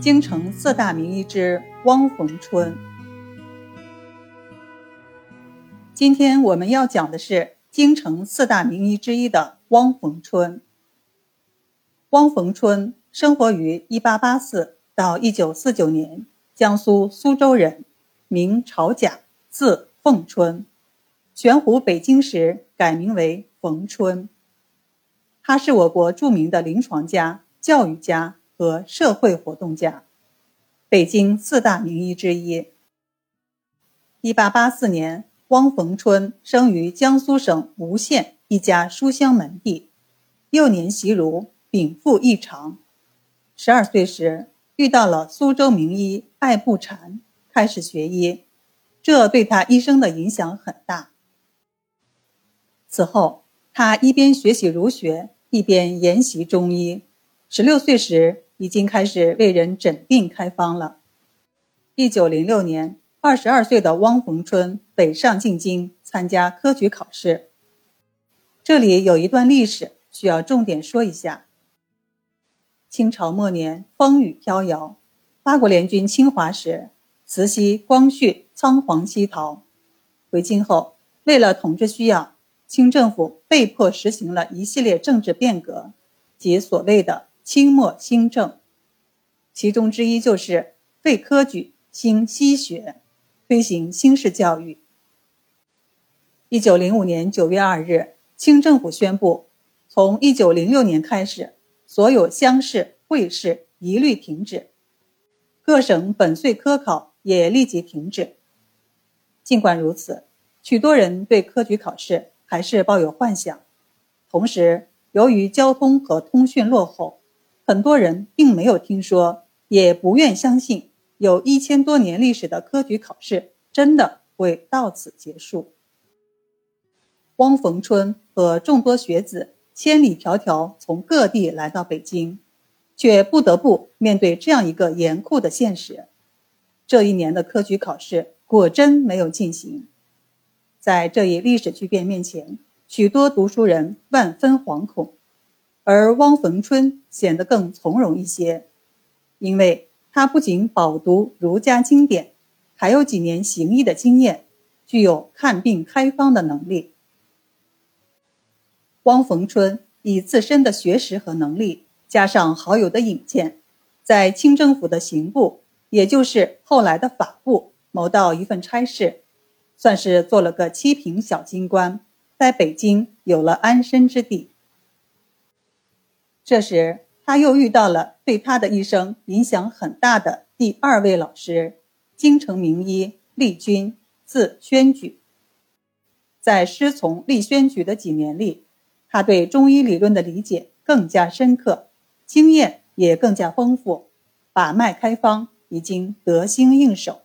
京城四大名医之汪逢春。今天我们要讲的是京城四大名医之一的汪逢春。汪逢春生活于1884到1949年，江苏苏州人，名朝甲，字凤春。玄湖北京时改名为逢春。他是我国著名的临床家、教育家和社会活动家，北京四大名医之一。1884年。汪逢春生于江苏省吴县一家书香门第，幼年习儒，禀赋异常。十二岁时遇到了苏州名医艾步禅，开始学医，这对他一生的影响很大。此后，他一边学习儒学，一边研习中医。十六岁时已经开始为人诊病开方了。一九零六年。二十二岁的汪逢春北上进京参加科举考试。这里有一段历史需要重点说一下。清朝末年风雨飘摇，八国联军侵华时，慈禧、光绪仓皇西逃。回京后，为了统治需要，清政府被迫实行了一系列政治变革，即所谓的清末新政。其中之一就是废科举，兴西学。推行新式教育。一九零五年九月二日，清政府宣布，从一九零六年开始，所有乡试、会试一律停止，各省本岁科考也立即停止。尽管如此，许多人对科举考试还是抱有幻想。同时，由于交通和通讯落后，很多人并没有听说，也不愿相信。有一千多年历史的科举考试真的会到此结束？汪逢春和众多学子千里迢迢从各地来到北京，却不得不面对这样一个严酷的现实：这一年的科举考试果真没有进行。在这一历史巨变面前，许多读书人万分惶恐，而汪逢春显得更从容一些，因为。他不仅饱读儒家经典，还有几年行医的经验，具有看病开方的能力。汪逢春以自身的学识和能力，加上好友的引荐，在清政府的刑部，也就是后来的法部，谋到一份差事，算是做了个七品小京官，在北京有了安身之地。这时。他又遇到了对他的一生影响很大的第二位老师，京城名医厉君，字宣举。在师从厉宣举的几年里，他对中医理论的理解更加深刻，经验也更加丰富，把脉开方已经得心应手。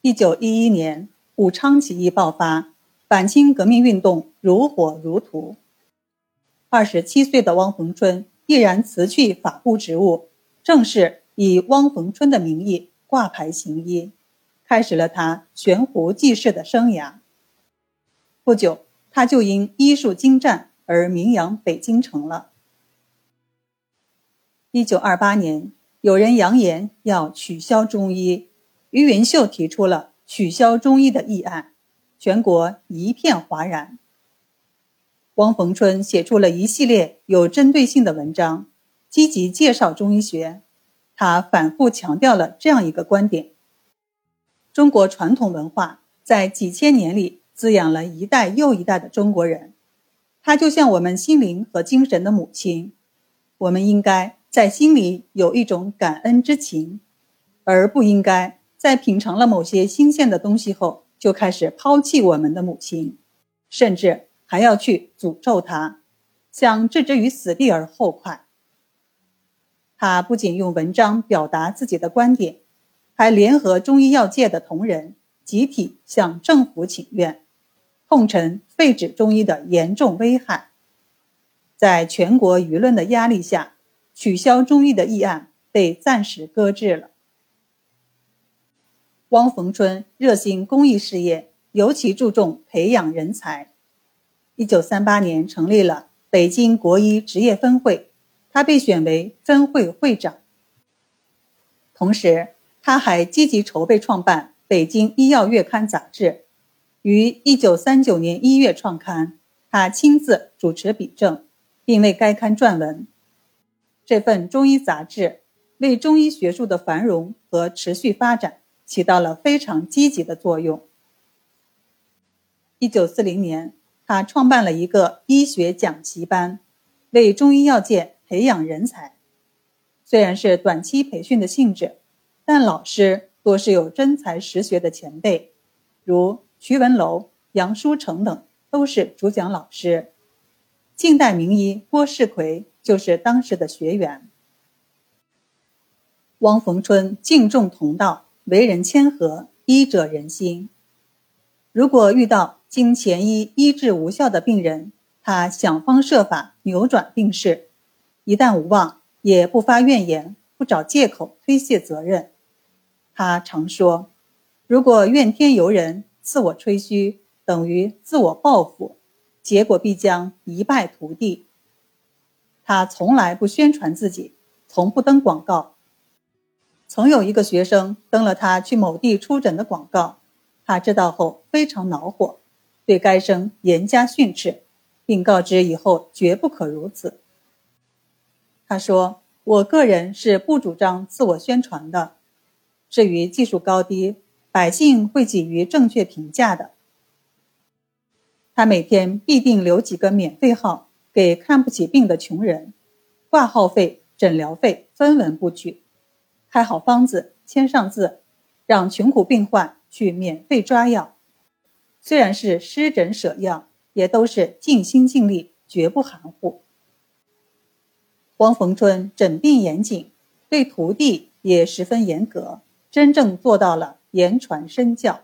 一九一一年，武昌起义爆发，反清革命运动如火如荼。二十七岁的汪逢春。毅然辞去法部职务，正式以汪逢春的名义挂牌行医，开始了他悬壶济世的生涯。不久，他就因医术精湛而名扬北京城了。一九二八年，有人扬言要取消中医，于云秀提出了取消中医的议案，全国一片哗然。汪逢春写出了一系列有针对性的文章，积极介绍中医学。他反复强调了这样一个观点：中国传统文化在几千年里滋养了一代又一代的中国人，它就像我们心灵和精神的母亲。我们应该在心里有一种感恩之情，而不应该在品尝了某些新鲜的东西后就开始抛弃我们的母亲，甚至。还要去诅咒他，想置之于死地而后快。他不仅用文章表达自己的观点，还联合中医药界的同仁，集体向政府请愿，痛陈废止中医的严重危害。在全国舆论的压力下，取消中医的议案被暂时搁置了。汪逢春热心公益事业，尤其注重培养人才。一九三八年成立了北京国医职业分会，他被选为分会会长。同时，他还积极筹备创办《北京医药月刊》杂志，于1939年1月创刊，他亲自主持笔正，并为该刊撰文。这份中医杂志为中医学术的繁荣和持续发展起到了非常积极的作用。1940年，他创办了一个医学讲习班，为中医药界培养人才。虽然是短期培训的性质，但老师多是有真才实学的前辈，如徐文楼、杨书成等都是主讲老师。近代名医郭世奎就是当时的学员。汪逢春敬重同道，为人谦和，医者仁心。如果遇到经前医医治无效的病人，他想方设法扭转病势，一旦无望。也不发怨言，不找借口推卸责任。他常说：“如果怨天尤人，自我吹嘘，等于自我报复，结果必将一败涂地。”他从来不宣传自己，从不登广告。曾有一个学生登了他去某地出诊的广告，他知道后非常恼火，对该生严加训斥，并告知以后绝不可如此。他说：“我个人是不主张自我宣传的，至于技术高低，百姓会给予正确评价的。”他每天必定留几个免费号给看不起病的穷人，挂号费、诊疗费分文不取，开好方子，签上字，让穷苦病患去免费抓药。虽然是施诊舍药，也都是尽心尽力，绝不含糊。汪逢春诊病严谨，对徒弟也十分严格，真正做到了言传身教。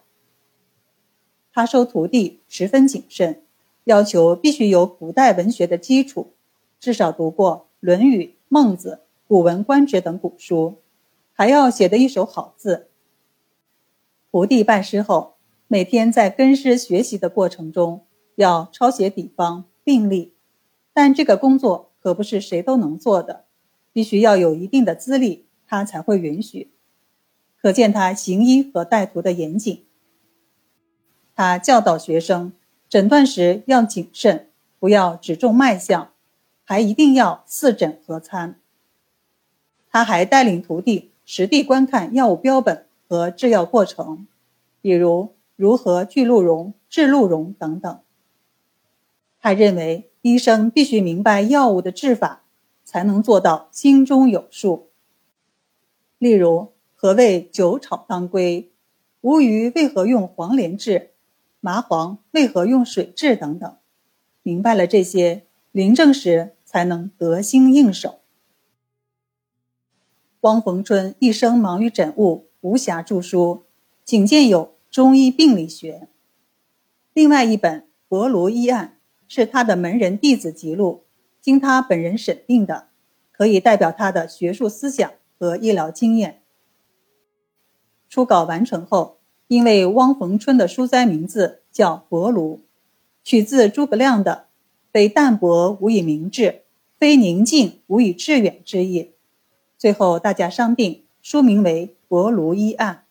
他收徒弟十分谨慎，要求必须有古代文学的基础，至少读过《论语》《孟子》《古文观止》等古书，还要写得一手好字。徒弟拜师后，每天在跟师学习的过程中，要抄写底方、病历，但这个工作。可不是谁都能做的，必须要有一定的资历，他才会允许。可见他行医和带徒的严谨。他教导学生，诊断时要谨慎，不要只重脉象，还一定要四诊合参。他还带领徒弟实地观看药物标本和制药过程，比如如何聚鹿茸、制鹿茸等等。他认为。医生必须明白药物的治法，才能做到心中有数。例如，何谓酒炒当归？吴鱼为何用黄连制？麻黄为何用水制？等等，明白了这些，临证时才能得心应手。汪逢春一生忙于诊务，无暇著书，仅见有《中医病理学》，另外一本《博庐医案》。是他的门人弟子记录，经他本人审定的，可以代表他的学术思想和医疗经验。初稿完成后，因为汪逢春的书斋名字叫博庐，取自诸葛亮的“非淡泊无以明志，非宁静无以致远”之意，最后大家商定书名为《博庐医案》。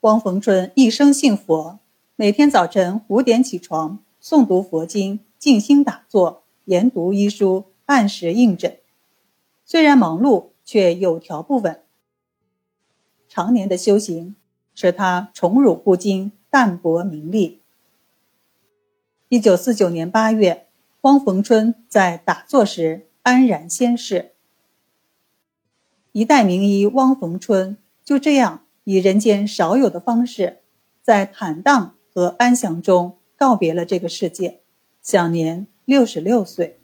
汪逢春一生信佛。每天早晨五点起床，诵读佛经，静心打坐，研读医书，按时应诊。虽然忙碌，却有条不紊。常年的修行使他宠辱不惊，淡泊名利。一九四九年八月，汪逢春在打坐时安然仙逝。一代名医汪逢春就这样以人间少有的方式，在坦荡。和安详中告别了这个世界，享年六十六岁。